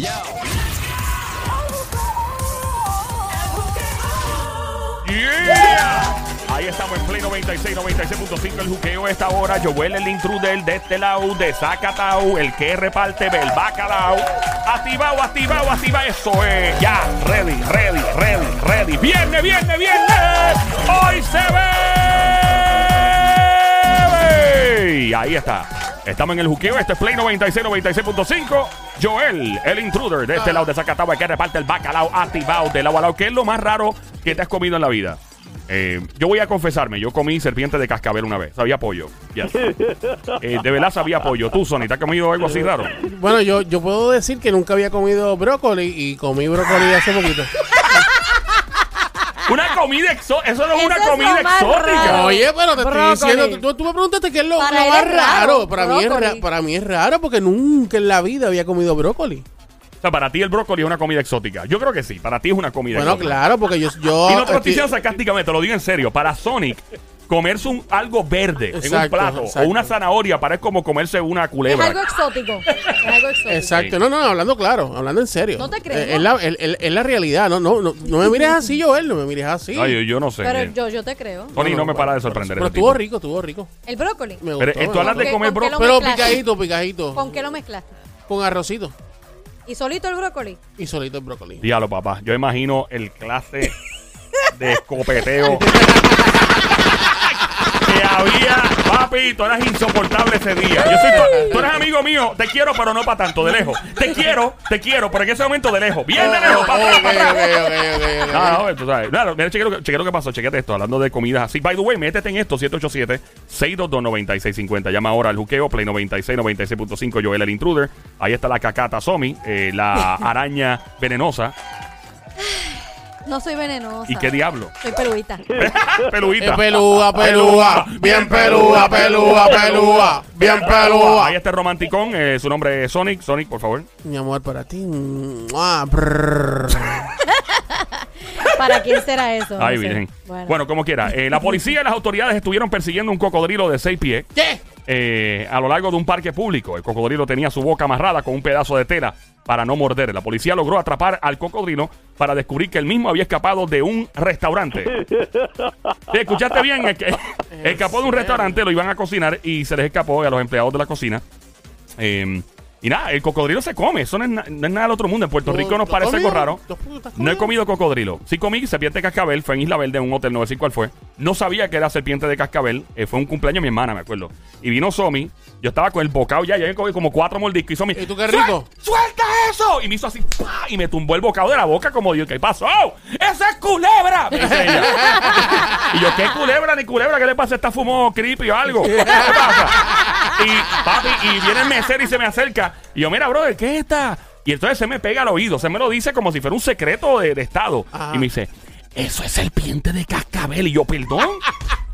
Yeah. Ahí estamos en Play 96, 96.5 el juqueo esta hora. Joel el intruder de este lado, de Zacatau, el que reparte el bacalao. Activado, activado, activado. Eso es. Ya, ready, ready, ready, ready. Viene, viene, viene. Hoy se ve. Ahí está. Estamos en el juqueo. Este es Play 96, 96.5. Joel, el intruder de este lado de Zacatau, el que reparte el bacalao activado del lado a lado. ¿Qué es lo más raro que te has comido en la vida? Eh, yo voy a confesarme, yo comí serpiente de cascabel una vez. Sabía pollo. Yes. Eh, de verdad sabía pollo. ¿Tú, Sony, te has comido algo así raro? Bueno, yo, yo puedo decir que nunca había comido brócoli y comí brócoli hace poquito. Comida exótica. Eso no es Eso una es comida exótica. raro. Oye, pero te Brócoli. estoy diciendo, tú, tú me preguntaste qué es lo, lo más es raro, raro. Para mí, es ra- para mí es raro porque nunca en la vida había comido brócoli. O sea, para ti el brócoli es una comida exótica. Yo creo que sí. Para ti es una comida Bueno, exótica. claro, porque yo... yo Y no te lo estoy- diciendo sarcásticamente, te lo digo en serio. Para Sonic, comerse un, algo verde en un Exacto, plato exacto. o una zanahoria para es como comerse una Es culebra. algo exótico. Es algo exótico. Exacto, Sí. no, no, hablando claro, hablando en serio. No te creo. Eh, Es la, es- es- es la realidad, no, no, no, no me mires así, Joel, no me mires así. Ay, yo, yo no sé. Pero yo, yo te creo. Sony no, me para de sorprender. Pero ese estuvo tipo. rico, estuvo rico. El brócoli. Me Pero, gustó, eh, me tú hablas de gustó. comer ¿Con qué brócoli. Pero mezclaste? picadito, picadito. ¿Con qué lo mezclaste? Con arrocito ¿Y solito el brócoli? y solito el brócoli. Dígalo, papá. Yo imagino el clase de escopeteo que había. Papi, tú eras insoportable ese día. Yo soy tu- tú eres amigo mío. Te quiero, pero no para tanto, de lejos. Te quiero, te quiero, pero en ese momento de lejos. Bien de lejos, para atrás, para atrás. No, no, tú sabes. Claro, mira, chequea lo, que- chequea lo que pasó, chequete esto, hablando de comidas así. By the way, métete en esto, 787-622-9650. Llama ahora al juqueo, Play 96, 96.5, Joel el Intruder. Ahí está la cacata Somi, eh, la araña venenosa. No soy venenosa. ¿Y qué diablo? Soy peluita. Peluita. Pelúa, pelúa, bien pelúa, pelúa, pelúa, bien pelúa. Ahí está el romanticón, eh, su nombre es Sonic. Sonic, por favor. Mi amor, para ti. Mua. ¿Para quién será eso? No Ay, sé. virgen. Bueno. Bueno, como quiera. Eh, la policía y las autoridades estuvieron persiguiendo un cocodrilo de seis pies. ¿Qué? eh, a lo largo de un parque público. El cocodrilo tenía su boca amarrada con un pedazo de tela para no morder. La policía logró atrapar al cocodrilo para descubrir que el mismo había escapado de un restaurante. Sí, ¿Escuchaste bien? Escapó de un restaurante, lo iban a cocinar y se les escapó a los empleados de la cocina. Eh, y nada, el cocodrilo se come. Eso no es, na- no es nada del otro mundo. En Puerto Rico nos ¿Tú has parece algo raro. ¿Tú has- tú has No he comido? cocodrilo. Sí comí serpiente de cascabel. Fue en Isla Verde, en un hotel, no sé cuál fue. No sabía que era serpiente de cascabel. eh, fue un cumpleaños de mi hermana, me acuerdo. Y vino Somi. Yo estaba con el bocado ya. Ya había comido como cuatro mordiscos. Y Somi. ¿Y tú qué rico? "¡Suel- ¡Suelta eso! Y me hizo así. ¡pa! Y me tumbó el bocado de la boca como Dios. ¿Qué pasó? ¡Esa es culebra! Me dice ella. y yo, ¿qué culebra ni culebra? ¿Qué le pasa? ¿Está fumo creepy o algo? ¿Qué pasa? Y papi, y viene el mesero y se me acerca. Y yo, mira, brother, ¿qué es esta? Y entonces se me pega al oído, se me lo dice como si fuera un secreto de, de Estado. Ajá. Y me dice, eso es serpiente de cascabel. Y yo, perdón.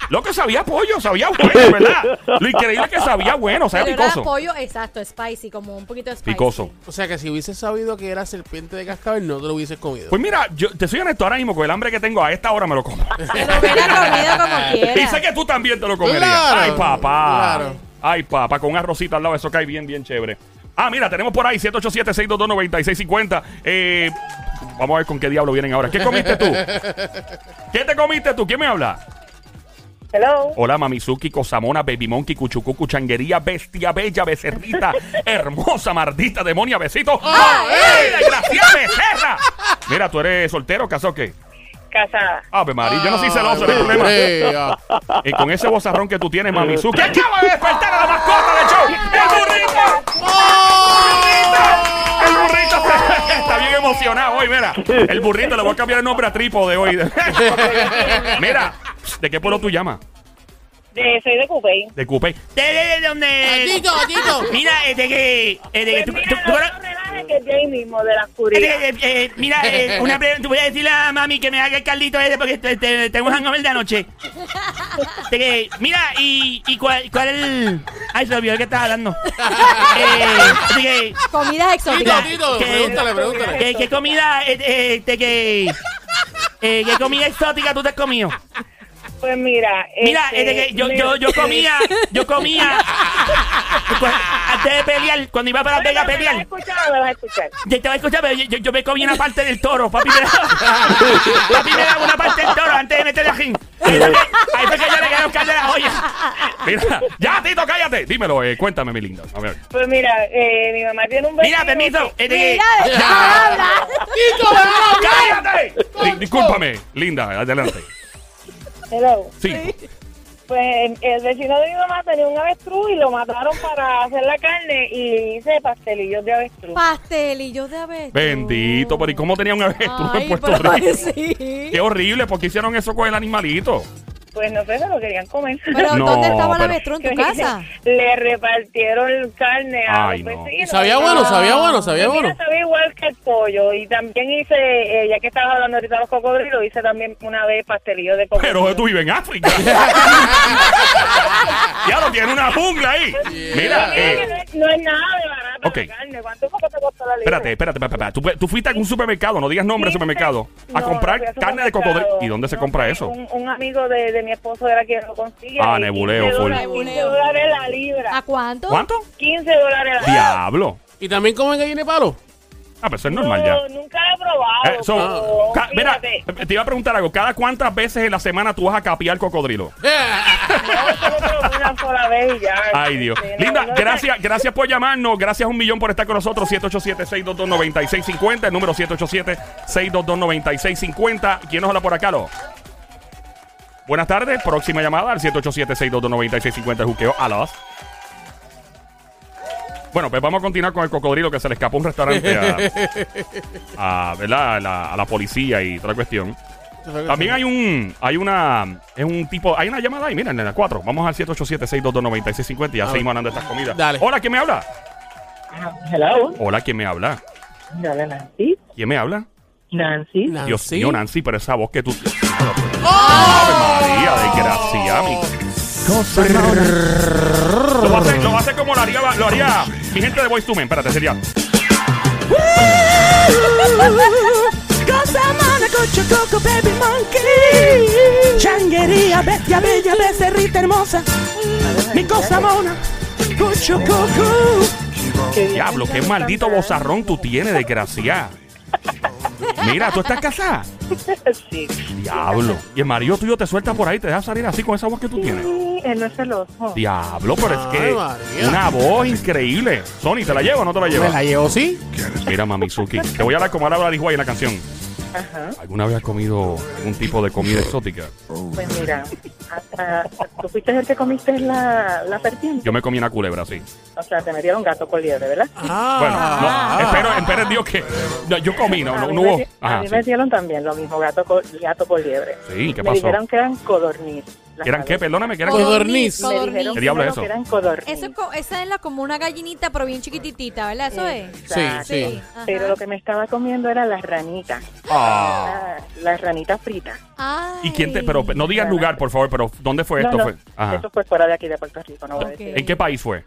Lo que sabía pollo, sabía bueno, ¿verdad? Lo increíble es que sabía bueno, sabía Pero era picoso. pollo, exacto, spicy, como un poquito de spicy. Picoso. O sea que si hubieses sabido que era serpiente de cascabel, no te lo hubieses comido. Pues mira, yo te soy honesto ahora mismo, con el hambre que tengo a esta hora me lo como. Te lo hubiera comido como quiera. Y sé que tú también te lo comerías. Claro, Ay, papá. claro. Ay, papá, con un arrocito al lado, eso cae bien, bien chévere. Ah, mira, tenemos por ahí 787-622-9650. Eh, vamos a ver con qué diablo vienen ahora. ¿Qué comiste tú? ¿Qué te comiste tú? ¿Quién me habla? Hello. Hola, Mamizuki, Cosamona, Baby Monkey, Cuchucucu, Changuería, Bestia Bella, Becerrita, Hermosa, Mardita, Demonia, Besito. ¡Ay, desgracia becerra! Mira, ¿tú eres soltero o qué? Casada. Ave María, yo no soy celoso, no hay problema. Brea. Y con ese bozarrón que tú tienes, Mamizuki, acaba de despertar a la mascota del show. ¡El burrito! El burrito está, está bien emocionado hoy, mira. El burrito, le voy a cambiar el nombre a Trípode hoy. mira, ¿de qué pueblo tú llamas? De, soy de Cupey. De Cupey. ¿De, de, de dónde? Gatito, gatito. Mira, eh, de que... eh, de que tú- Pues tú- tú- relajes que es de ahí mismo, de la oscuridad. eh, eh, eh, mira, eh, una pre- tú voy a decirle a mami que me haga el caldito ese porque te- te- tengo un hangover de anoche. De que, mira, y, y cuál, cuál el... Ay, se olvidó que estaba hablando. Eh, de que, Comidas exóticas. Tito, Tito, ¿Qué? pregúntale, pregúntale. ¿qué, qué comida, eh, eh, de que... eh, ¿Qué comida exótica tú te has comido? Pues mira. Mira, este, yo, me- yo, yo comía, yo comía cu- antes de pelear, cuando iba para Las Vegas a ¿Me vas a pelear. escuchar o me vas a escuchar? Ya te voy a escuchar, pero yo, yo- yo me comí una parte del toro. Papi me daba, papi me daba una parte del toro antes de meterle ajín. Ahí fue que, yo le quedé de la joya. Mira, ya, Tito, cállate. Dímelo, eh, cuéntame, mi linda. A ver. Pues mira, eh, mi mamá tiene un vecino. Mira, permiso. que- hablar. ¡Cállate! Di- discúlpame, linda, adelante. Hello. Sí. Pues el vecino de mi mamá tenía un avestruz y lo mataron para hacer la carne y hice pastelillos de avestruz. Pastelillos de avestruz. Bendito, pero ¿y cómo tenía un avestruz en Puerto pero- Rico? Sí. Qué horrible, ¿por qué hicieron eso con el animalito? Pues no sé, se lo querían comer. Pero No, ¿dónde estaba pero- la avestruz? ¿En tu casa? Le repartieron carne a Ay, los no. vecinos. Sabía bueno, sabía bueno, sabía mira, bueno. sabía igual que el pollo. Y también hice, eh, ya que estabas hablando ahorita de los cocodrilos, hice también una vez pastelillos de cocodrilo. Pero tú vives en África. ya lo tiene una jungla ahí. Mira, Mira, eh, no, es, no es nada Ok. la carne. ¿Cuánto fue que te costó la libra? espérate, espérate, espérate. espérate. Tú, tú fuiste a un supermercado, no digas nombre de supermercado, a no, comprar no fui al carne de cocodrilo. ¿Y dónde se No compra sé, eso? Un, un amigo de, de mi esposo era quien lo consigue. Ah, nebuleo, 15 full. dólares, 15 dólares la libra. ¿A cuánto? ¿Cuánto? 15 dólares la libra. Diablo. ¿Y también comen gallina de palo? Ah, pero eso es normal ya. No, nunca lo he probado. Eh, so, pero ca- mira, fíjate. te iba a preguntar algo. ¿Cada cuántas veces en la semana tú vas a capiar cocodrilo? No, solo probé una sola vez y ya. Ay, Dios. No, Linda, no, gracias, gracias por llamarnos. Gracias un millón por estar con nosotros. 787-622-9650. El número 787-622-9650. ¿Quién nos habla por acá, lo? Buenas tardes. Próxima llamada al 787-622-9650. El juqueo a las. Bueno, pues vamos a continuar con el cocodrilo que se le escapó a un restaurante a, a, ¿verdad? a, la, a la policía y toda la cuestión. También hay un, hay una, es un tipo, hay una llamada ahí, miren, en la 4. Vamos al 787-622-9650 y ya A seguimos hablando de estas comidas. Dale. Hola, ¿quién me habla? Hello. Hola, ¿quién me habla? Dale, Nancy. ¿Quién me habla? Nancy. Nancy. Dios mío, Nancy, pero esa voz que tú... ¡Ave María, desgracia, mi... Lo va a hacer, lo va a hacer como lo haría, lo haría mi gente de Voice to Men. Espérate, sería... Cosa mona, cocho, coco, baby monkey. Changuería, bestia bella, becerrita hermosa. Mi cosa mona, cocho, coco. Diablo, qué maldito bozarrón tú tienes, desgracia. Mira, ¿tú estás casada? Sí. Diablo. Y el marido tuyo te suelta por ahí, te deja salir así con esa voz que tú tienes. Él no es celoso. Diablo, pero es que María. una voz increíble. Sony, ¿te la llevo o no te la ¿Me llevas? la llevo, sí? Mira, Mamizuki, te voy a hablar como habla dijo ahí en la canción. Ajá. ¿Alguna vez has comido algún tipo de comida exótica? Pues mira, hasta, tú fuiste el que comiste la, la serpiente. Yo me comí una culebra, sí. O sea, te metieron gato por liebre, ¿verdad? Ah. Bueno, no, espero, espero en Dios que... no, yo comí, no, no, no me hubo... di- a Ajá, mí sí. me dieron también lo mismo, gato, co- gato por liebre. Sí, ¿qué Me pasó? dijeron que eran codorniz. Las ¿Eran qué? Perdóname, que eran... Codorniz. Codorniz. ¿Qué diablo es eso? eran. Eso es co- esa es la, como una gallinita, pero bien chiquititita, ¿verdad? Eso es. Sí, Exacto. sí. Ajá. Pero lo que me estaba comiendo era las ranitas. Ah. La, la ranita frita. Ay. ¿Y quién te...? Pero no digas lugar, por favor, pero ¿dónde fue No, esto? no, Fue? Ajá. Eso fue fuera de aquí de Puerto Rico, no voy a Ok. decir. ¿En qué país fue?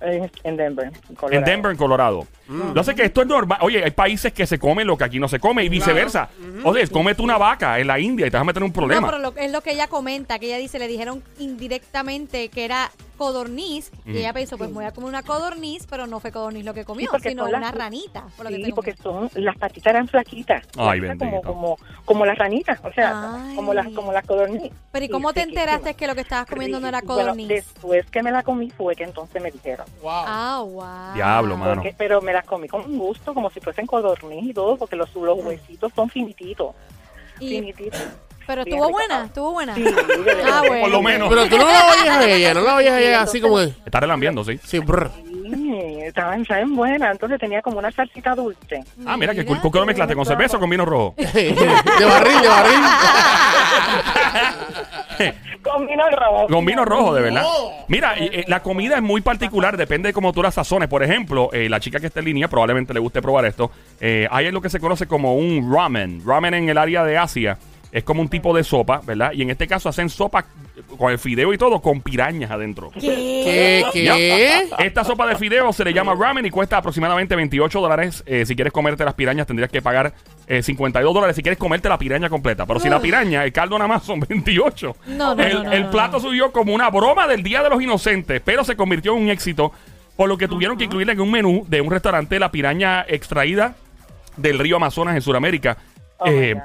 En, en Denver. en En Colorado. Denver, en Colorado. Yo sé que esto es normal. Oye, hay países que se comen lo que aquí no se come y viceversa. Oye, cómete una vaca en la India y te vas a meter en un No, problema. pero lo- es lo que ella comenta, que ella dice, le dijeron indirectamente que era codorniz, y ella pensó, pues voy a comer una codorniz, pero no fue codorniz lo que comió, Sí, sino las- una ranita. Por lo que Sí, tengo porque son, las patitas eran flaquitas. Ay. Como, como, como las ranitas, o sea, Ay. como las, como las codorniz. Pero ¿y Sí, cómo te enteraste que lo que estabas comiendo no era Bueno, codorniz? después que me la comí fue que entonces me dijeron. Wow. Ah, wow. Diablo, mano. Porque- pero me las comí con un gusto, como si fuesen codorniz y todo, porque los, los huesitos son finititos. Y- finititos. Pero estuvo rico. buena, estuvo buena. Sí. Ah, bueno. Por lo menos. Pero tú no la oyes a ella, no la oyes a ella así como... Está relambiendo, sí. Sí, brr. Sí, estaban, estaban buenas. Entonces tenía como una salsita dulce. Ah, mira, que ¿con qué lo mezclaste? ¿Con cerveza o con vino rojo? de barril, de barril. Con vino rojo. Con vino rojo, de verdad. Oh. Mira, eh, eh, la comida es muy particular, depende de cómo tú la sazones. Por ejemplo, eh, la chica que está en línea probablemente le guste probar esto. Eh, hay lo que se conoce como un ramen. Ramen en el área de Asia. Es como un tipo de sopa, ¿verdad? Y en este caso hacen sopa con el fideo y todo con pirañas adentro. ¿Qué? ¿Qué? Esta sopa de fideo se le llama ramen y cuesta aproximadamente 28 dólares. Eh, si quieres comerte las pirañas tendrías que pagar eh, 52 dólares si quieres comerte la piraña completa. Pero si la piraña, el caldo nada más son 28. No, no, el, no, no, el plato subió como una broma del Día de los Inocentes, pero se convirtió en un éxito. Por lo que tuvieron que incluirle en un menú de un restaurante la piraña extraída del río Amazonas en Sudamérica. Oh, my Eh, God.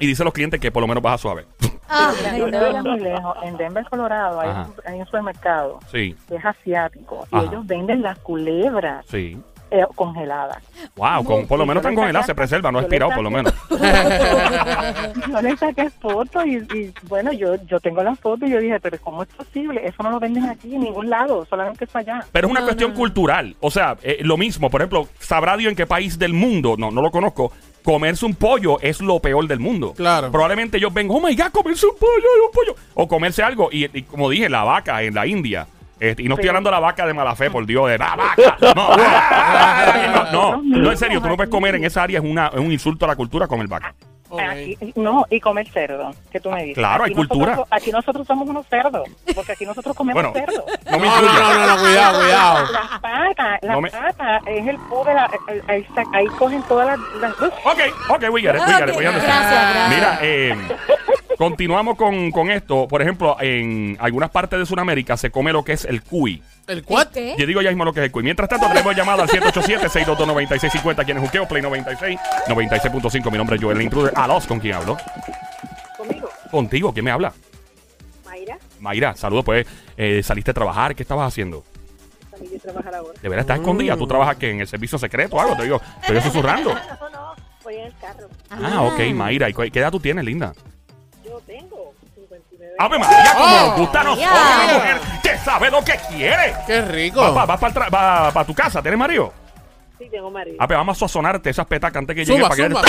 Y dice a los clientes que por lo menos baja suave. No te no. muy lejos. En Denver, Colorado, hay, Ajá. un, hay un supermercado Sí, que es asiático y Ajá. ellos venden las culebras sí. eh, congeladas. Wow, con, por lo menos yo están congeladas, se preservan, no yo le expirado por lo menos. Yo le saqué fotos y, y, bueno, yo yo tengo las fotos y yo dije, pero ¿cómo es posible? Eso no lo venden aquí en ningún lado, solamente es allá. Pero es una No, cuestión no, no. cultural. O sea, eh, lo mismo, por ejemplo, sabrá Dios en qué país del mundo, no, no lo conozco, comerse un pollo es lo peor del mundo. Claro. Probablemente ellos ven, oh my god, comerse un pollo, un pollo. O comerse algo. Y, y como dije, la vaca en la India. Este, y no estoy hablando de la vaca de mala fe, por Dios, de la vaca. No, no, no, no, en serio, tú no puedes comer en esa área, es, una, es un insulto a la cultura comer vaca. Aquí- no, y comer cerdo, que tú me dices. Claro, hay Aquí nosotros- cultura. aquí nosotros somos unos cerdos, porque aquí nosotros comemos Bueno, cerdo. no me No, no, no, no, cuidado, cuidado. Las patas, las No me- patas, es el po de la... el- Ahí, ahí cogen todas las... las- Ok, ok, we get it, we get it, we understand. gracias, gracias. Mira, eh, continuamos con, con esto. Por ejemplo, en algunas partes de Sudamérica se come lo que es el cuy. ¿El cuat? ¿Qué? Yo digo ya mismo lo que es el cuy. Mientras tanto, tenemos llamado al 787-622-9650. ¿Quién es Juqueo? Play 96, 96.5. Mi nombre es Joel el Intruder. A los, ¿con quién hablo? Conmigo, Contigo, ¿quién me habla? Mayra, Mayra, saludos, pues. eh, ¿Saliste a trabajar? ¿Qué estabas haciendo? salí de trabajar ahora. ¿De verdad estás escondida? ¿Tú trabajas que en el servicio secreto o algo? Te digo, digo susurrando. No, no, voy en el carro. Ah, ok, Mayra. ¿Y qué edad tú tienes, linda? Yo tengo 59 ¡Ave María! Como Oh. nos gusta a nosotros, María. una mujer que sabe lo que quiere. ¡Qué rico! Vas para tu casa, ¿tienes marido? Sí, tengo marido. Ah, pues vamos a sazonarte esas petacas antes que llegue para que zumba. ¡Que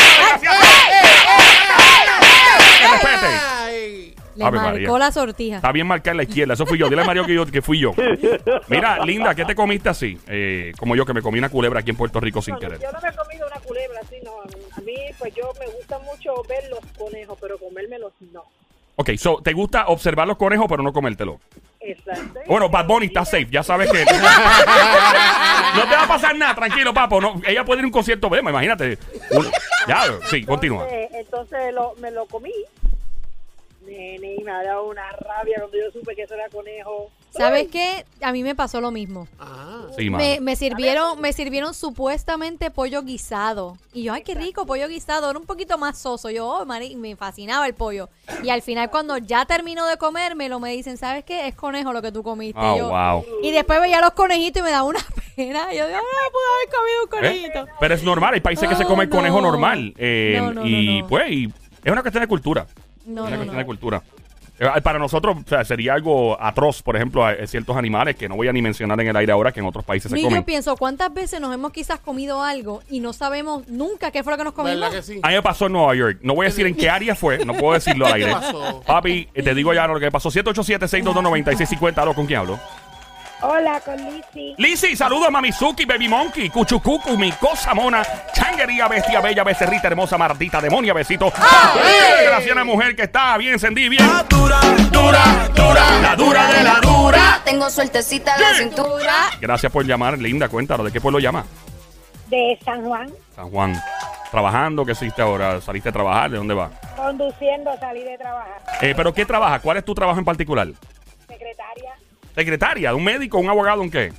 respete! Ay. Le Ave marcó María. la sortija. Está bien marcada en la izquierda, eso fui yo. Dile a Mario que, yo, que fui yo. Mira, linda, ¿qué te comiste así? Eh, como yo que me comí una culebra aquí en Puerto Rico sin No, querer. yo no me he comido una culebra así, no. A mí, pues yo me gusta mucho ver los conejos, pero comérmelos no. Ok, so, ¿te gusta observar los conejos pero no comértelo? Exacto. Bueno, Bad Bunny está safe, ya sabes que... no te va a pasar nada, tranquilo, papo. No, ella puede ir a un concierto, ve, imagínate. Un- ya, sí, continúa. Entonces, entonces lo, me lo comí. Nene, y me ha dado una rabia cuando yo supe que eso era conejo. ¿Sabes qué? A mí me pasó lo mismo. Ah. Sí. Me, me sirvieron, me sirvieron supuestamente pollo guisado. Y yo, ay, qué rico, pollo guisado. Era un poquito más soso. Yo, oh, mari- me fascinaba el pollo. Y al final, cuando ya termino de comérmelo, me dicen, ¿sabes qué? Es conejo lo que tú comiste. Oh, Yo- wow. Y después veía los conejitos y me daba una pena. Yo, no, pude haber comido un ¿Eh? conejito. Pero es normal, hay países que se Oh, come conejo no. normal. eh, No, no, y no, no. pues, y es una cuestión de cultura. No, es una no, cuestión no. de cultura. Eh, Para nosotros o sea, sería algo atroz, por ejemplo, a, a ciertos animales que no voy a ni mencionar en el aire ahora que en otros países se Ni comen. yo pienso, ¿cuántas veces nos hemos quizás comido algo y no sabemos nunca qué fue lo que nos comimos? ¿Verdad que sí? A mí me pasó en Nueva York. No voy a decir en qué área fue, no puedo decirlo al ¿Qué aire. pasó? Papi, eh, te digo ya lo que pasó. 787-622-9650. ¿Aló, ¿Con quién hablo? Hola, con Lizzy. Lizzy, saludos a Mamizuki, Baby Monkey, Cuchucucu, mi cosa mona, changuería, bestia bella, becerrita, hermosa, mardita, demonia, besito. Gracias a la mujer que está bien encendida, bien. Dura, dura, dura. La dura de la dura. Tengo sueltecita la Sí. cintura. Gracias por llamar, linda. Cuéntanos, ¿de qué pueblo llama? De San Juan, San Juan. Trabajando, ¿qué hiciste ahora? ¿Saliste a trabajar? ¿De dónde vas? conduciendo, salí de trabajar. Eh, ¿Pero qué trabaja? ¿Cuál es tu trabajo en particular? Secretaria, ¿Secretaria? ¿Un médico? ¿Un abogado? ¿Un qué?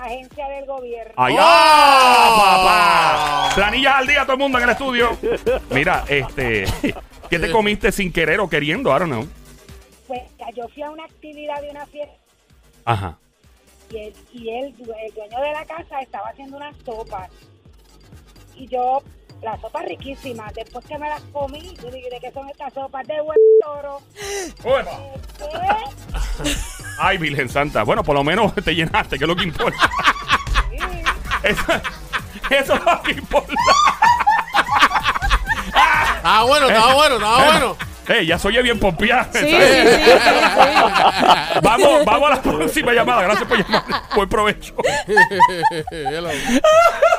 agencia del gobierno. ¡Ay, ¡Oh! ah, papá! Planillas al día, todo el mundo en el estudio. Mira, este... ¿Qué te comiste sin querer o queriendo? I don't know. Pues yo fui a una actividad de una fiesta Ajá. y él, y él, el dueño de la casa, estaba haciendo unas sopas. Y yo, las sopas riquísimas, después que me las comí, yo dije, ¿de qué son estas sopas? De buen toro. Uepa. ¿Qué? Ay, Virgen Santa. Bueno, por lo menos te llenaste, que es lo que importa. eso, eso es lo que importa. Estaba bueno, estaba bueno, estaba bueno. Eh, ya soy bien pompeada. Sí, sí, sí, sí, sí. Vamos, vamos a la próxima llamada. Gracias por llamar. Buen provecho.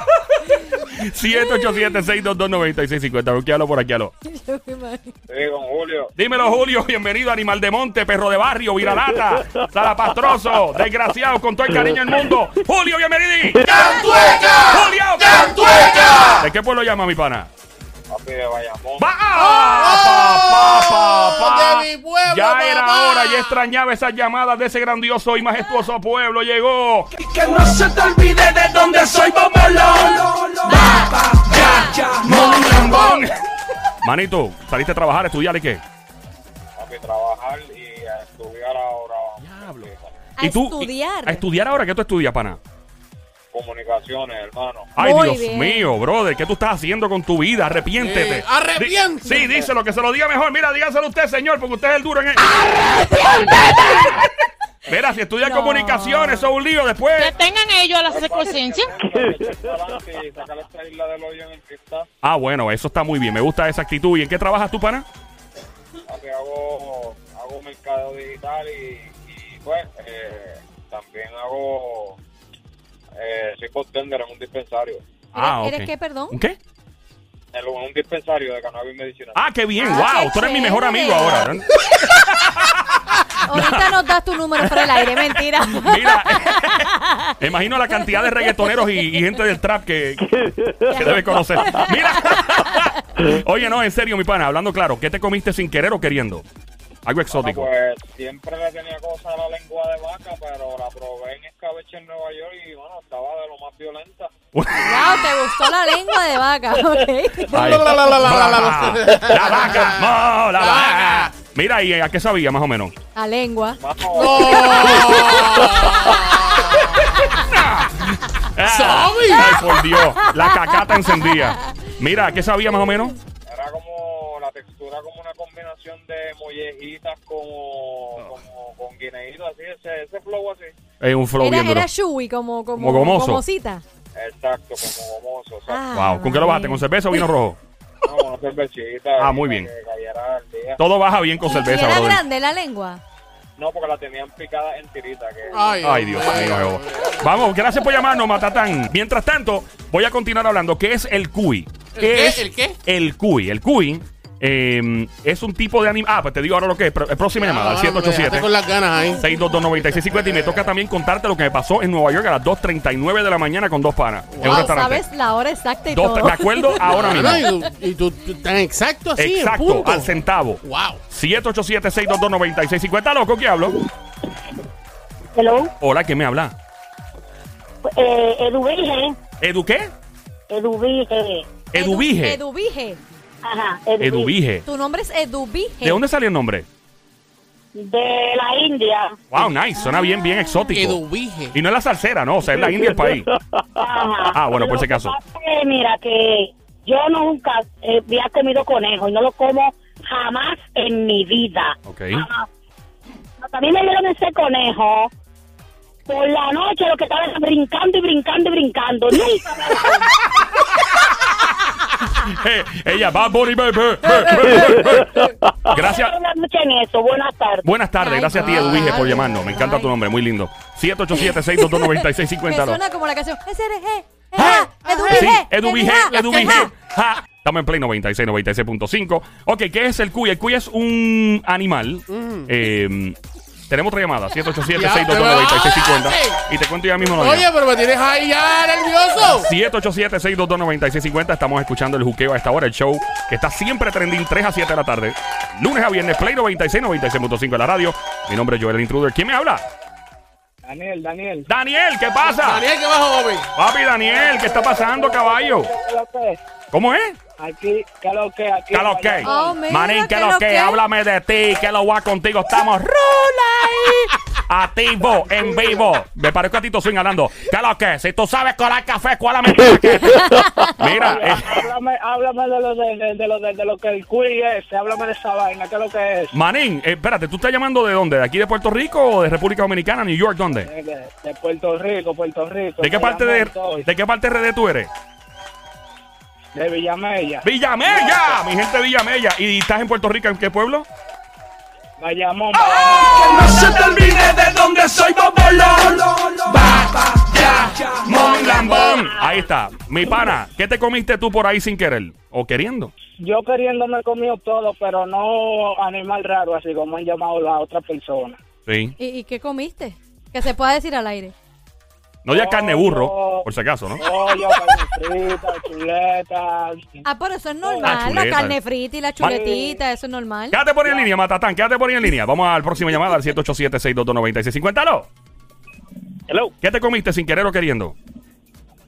Hello. 787-622-9650. Buquealo por aquí, aló. Sí, con Julio. Dímelo, Julio. Bienvenido, animal de monte, perro de barrio, viralata, salapastroso, desgraciado, con todo el cariño del mundo. Julio, bienvenido. ¡Cantueca! Julio, ¡Cantueca! ¿De qué pueblo llama mi pana? Papi de Bayamón. ¡Va! ¡Ah! Pa, pa. ¡De mi pueblo, Ya era hora, ya extrañaba esas llamadas de ese grandioso y majestuoso pueblo. Llegó. Que no se te olvide de dónde soy Bobolón. Manito, saliste a trabajar, estudiar y qué? Papi, trabajar y a estudiar ahora. Diablo. A ¿Y tú? estudiar. ¿A estudiar ahora? ¿Qué tú estudias, pana? Comunicaciones, hermano. Ay, Muy Dios bien. mío, brother, ¿qué tú estás haciendo con tu vida? Arrepiéntete. Eh, arrepiéntete. Di- sí, díselo, que se lo diga mejor. Mira, dígaselo usted, señor, porque usted es el duro en el... Mira, si estudia No. comunicaciones, eso es un lío después. Que tengan ellos la conciencia. Ah, bueno, eso está muy bien. Me gusta esa actitud. ¿Y en qué trabajas tú, pana? Hago, hago mercado digital y, y pues, eh, también hago. Eh, soy bartender en un dispensario. Ah, ¿Eres qué, perdón? ¿Un ¿Qué? En un- en un dispensario de cannabis medicinal. Ah, qué bien. Ah, wow, qué tú eres mi mejor amigo ahora. Ahorita nos das tu número para el aire, mentira. Mira, imagino la cantidad de reggaetoneros y, y gente del trap que, que debe conocer. Mira. Oye, no, en serio, mi pana, hablando claro, ¿qué te comiste sin querer o queriendo? Algo Ah, exótico. pues siempre le tenía cosa a la lengua de vaca, pero la probé en escabeche en Nueva York y bueno, estaba de lo más violenta. Wow, te gustó la lengua de vaca, ok. Ay. La, la, la, la, la, la, la. La vaca, no, la vaca. Mira, ¿y a qué sabía más o menos? La lengua. Ah, ¿Sabe? Ay, por Dios, la cacata encendía. Mira, ¿a qué sabía más o menos? era como la textura como una combinación de mollejitas como, como con guineitos, así, ese, ese flow así. Eh, un flow Era, bien duro. era chewy, como, como, Como gomoso. gomosita. Exacto, como gomoso. O sea, Ah, Wow, ¿con qué lo bajaste? ¿Con cerveza o vino rojo? no, una cervecita. Ah, muy bien. Todo baja bien con ¿Y cerveza, era brother. grande la lengua? No, porque la tenían picada en tirita. Que... Ay, Ay, Dios mío. Vamos, gracias por llamarnos, Matatán. Mientras tanto, voy a continuar hablando. ¿Qué es el cuy? ¿El qué? es ¿El qué? El cuy. El cuy eh, es un tipo de animal. Ah, pues te digo ahora lo que es. Próxima llamada, al Ah, me dejaste 787. con las ganas ahí. 622-9650 y me toca también contarte lo que me pasó en Nueva York a las 2.39 de la mañana con dos panas en un Wow, restaurante. sabes la hora exacta y Dos- todo. me acuerdo ahora mismo. Y tú, y tú- tú tan exacto así, en Exacto, punto. al centavo. Wow. 787-622-9650. ¿Loco qué hablo? Hello, Hola, ¿quién me habla? eh, Eduvige, ¿Edu qué? Eduvige, Eduvige. Eduvige. Ajá, Eduvige. Tu nombre es Eduvige. ¿De dónde salió el nombre? de la India, Wow, nice. Suena bien, bien exótico. Eduvige. Y no es la salsera, no. O sea, es la India el país. ajá. Ah, bueno, por Lo si que acaso. pasa es, mira, que yo nunca eh, había comido conejo y no lo como jamás en mi vida. Ok. Jamás. Mí me dieron ese conejo, por la noche lo que estaba era brincando y brincando y brincando. Nunca. Eh, ella, Bad Bunny, be, be, be, be, be. Gracias. Buenas noches en eso, buenas tardes. Buenas tardes, Ay, gracias a ti, ay, Eduvige, por llamarnos. Me encanta ay. tu nombre, muy lindo. Me 787-622-9650. suena como la canción. SRG. Ah, Eduvige, Eduvige, Eduvige. Eduvige. Ja. Estamos en Play 96, 96.5. Ok, ¿qué es el cuy? El cuy es un animal. Eh, tenemos otra llamada, 787-622-9650. Y te cuento ya mismo lo Oye, pero me tienes ahí ya nervioso. 787-622-9650. Estamos escuchando el juqueo a esta hora, el show que está siempre trending 3 a 7 de la tarde. Lunes a viernes, Play 96, 96.5 en la radio. Mi nombre es Joel el Intruder. ¿Quién me habla? Daniel, Daniel. Daniel, ¿qué pasa? Daniel, ¿qué bajo, papi? Papi Daniel, ¿qué está pasando, caballo? ¿Cómo es? Aquí, ¿qué lo que? Aquí. ¿Qué lo que? Oh, mira, Manín, ¿qué ¿qué lo que? que? Háblame de ti, ¿qué lo va contigo? Estamos rula ahí. Activo, en vivo. Me parezco a Tito Swing hablando. ¿Qué lo que? Si tú sabes colar café, ¿cuál la mentira que? Mira, eh, Háblame, háblame de lo de, de, de lo de, de lo que el cuy es, háblame de esa vaina, ¿qué es lo que es? Manín, eh, espérate, ¿tú estás llamando de dónde? ¿De aquí de Puerto Rico o de República Dominicana, New York, dónde? De, de Puerto Rico, Puerto Rico. ¿De qué parte de, de qué parte RD tú eres? De Villamella. Villamella, mi gente de Villamella. ¿Y estás en Puerto Rico en qué pueblo? Bayamón, Que no se te olvide de dónde soy Bobolón. Baba, Mon Lambón. Ahí está. Mi pana, ¿qué te comiste tú por ahí sin querer? ¿O queriendo? Yo queriéndome comido todo, pero no animal raro, así como han llamado las otras personas. Sí. ¿Y, y qué comiste? Que se pueda decir al aire. No ya carne burro, por si acaso, ¿no? Pollo, carne frita, chuletas. Ah, pero eso es Ah, normal. la chuleta. carne frita y la chuletita, eso es normal. Quédate por ahí en línea, Matatán. Quédate por ahí en línea. Vamos al próximo llamada al 787-622-9650. ¿Aló? Hello. ¿Qué te comiste sin querer o queriendo?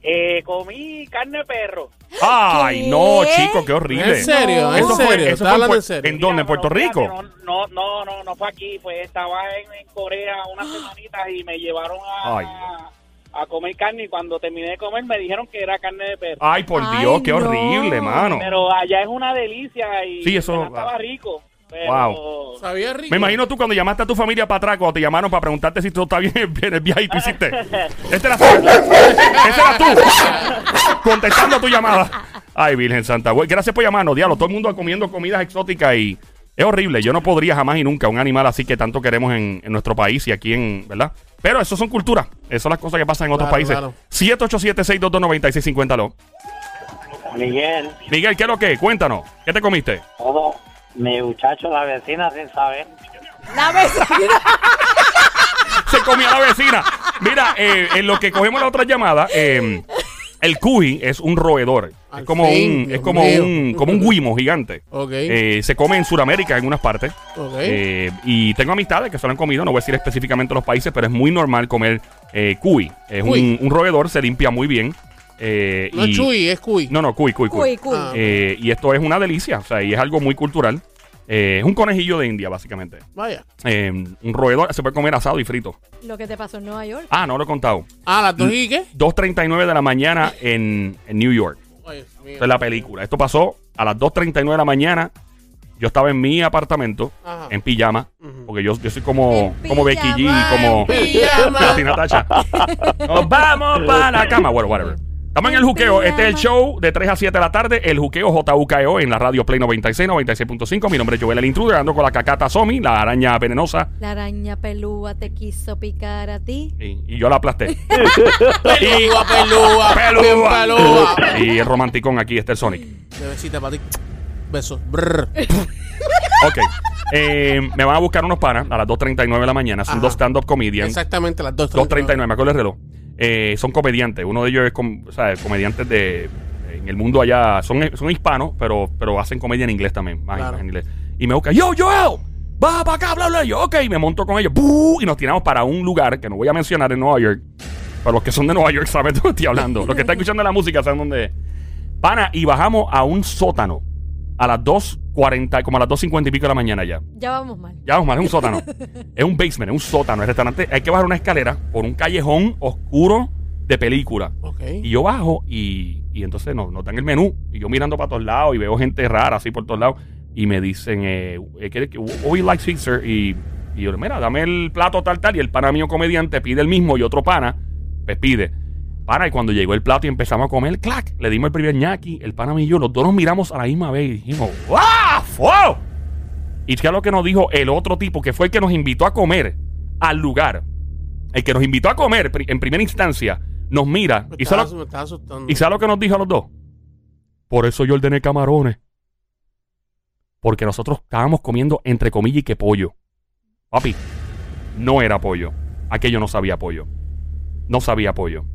Eh, comí carne de perro. Ay, ¿Qué? no, chico, qué horrible. ¿En serio? ¿En Eso fue- serio? eso ¿Estás fue en serio? ¿En dónde? ¿En Puerto Mira, Rico? No, no, no, no fue aquí, pues estaba en, en Corea unas semanitas y me llevaron a, Ay. A comer carne y cuando terminé de comer me dijeron que era carne de perro. Ay, por Ay, Dios, qué no. horrible, mano. Pero allá es una delicia y Sí, eso- estaba rico. Pero Wow. Sabía rico. Me imagino tú cuando llamaste a tu familia para atrás, cuando te llamaron para preguntarte si todo está bien en el viaje y tú hiciste. Este era tú. Ese era tú. Contestando tu llamada. Ay, Virgen Santa. Güey, Gracias por llamarnos, diablo. Todo el mundo comiendo comidas exóticas y es horrible. Yo no podría jamás y nunca un animal así que tanto queremos en, en nuestro país y aquí en, ¿verdad? Pero eso son culturas. Esas son las cosas que pasan en otros Claro, países. claro. 787-622-9650. ¿lo? Miguel, Miguel, ¿qué es lo que? Cuéntanos. ¿Qué te comiste? todo, mi muchacho, la vecina, sin saber. La vecina. se comió a la vecina. Mira, eh, en lo que cogemos la otra llamada, eh, el cuy es un roedor. Es como fin, un, es Dios como mío. un, como un guimo gigante. Ok. Eh, se come en Sudamérica en unas partes. Ok. Eh, y tengo amistades que se lo han comido, no voy a decir específicamente los países, pero es muy normal comer eh, cuy. Es Cuy. Un, un roedor, se limpia muy bien. eh, no y- es chuy, es cuy. No, no, cuy, cuy, cuy. Cuy, cuy. Ah. Eh, y esto es una delicia, o sea, y es algo muy cultural. Eh, es un conejillo de India, básicamente. Vaya. Eh, un roedor se puede comer asado y frito. Lo que te pasó en Nueva York. Ah, no lo he contado. Ah, las dos y qué? 2.39 de la mañana en, en New York. Ay. Esta es la película. Esto pasó a las 2.39 de la mañana. Yo estaba en mi apartamento, Ajá. en pijama, Ujú. porque yo, yo soy como, En como Becky G, pijama, como pijama. Natasha. Nos vamos para la cama. Bueno, whatever. Estamos en el juqueo. Este es el show de 3 a 7 de la tarde. El juqueo JUKEO en la radio Play 96, 96.5. Mi nombre es Joel el Intruder. Ando con la cacata Somi, la araña venenosa. La araña pelúa te quiso picar a ti. Y, y yo la aplasté. Pelúa, pelúa. Pelúa. pelúa. Y el romanticón aquí está el Sonic. Bebecita para ti. Besos. Brr. Ok. Eh, me van a buscar unos panas a las 2.39 de la mañana. Son Ajá. dos stand-up comedians. Exactamente las dos. 2.39, me acuerdo el reloj. Eh, son comediantes. Uno de ellos es com- o sea, comediantes de. En el mundo allá. Son, son hispanos, pero, pero hacen comedia en inglés también. Más Claro. en inglés. Y me buscan, yo, Joel, baja para acá, bla, bla. Y yo, ok. Y me monto con ellos. Y nos tiramos para un lugar que no voy a mencionar en Nueva York. Para los que son de Nueva York saben de que estoy hablando. Los que están escuchando la música saben dónde es. Pana, y bajamos a un sótano a las 2.40, como a las 2.50 y pico de la mañana ya. Ya vamos mal. Ya vamos mal, es un sótano. es un basement, es un sótano. El restaurante hay que bajar una escalera por un callejón oscuro de película. Y yo bajo y, y entonces nos, nos dan el menú. Y yo mirando para todos lados y veo gente rara así por todos lados. Y me dicen, eh, eh, ¿qué- qué- what would you like, sir? Y, y yo, mira, dame el plato tal, tal. Y el pana mío comediante pide el mismo y otro pana, pues pide. Pana, y cuando llegó el plato y empezamos a comer, clac, le dimos el primer ñaki, el pana mío y yo, los dos nos miramos a la misma vez y dijimos, ¡Wow! ¡Wow! Y qué es lo que nos dijo el otro tipo, que fue el que nos invitó a comer al lugar. El que nos invitó a comer en primera instancia, nos mira Me y sabe, me estaba asustando. ¿y sabe lo que nos dijo a los dos? Por eso yo ordené camarones. Porque nosotros estábamos comiendo entre comillas y que pollo. Papi, no era pollo. Aquello no sabía pollo. No sabía pollo.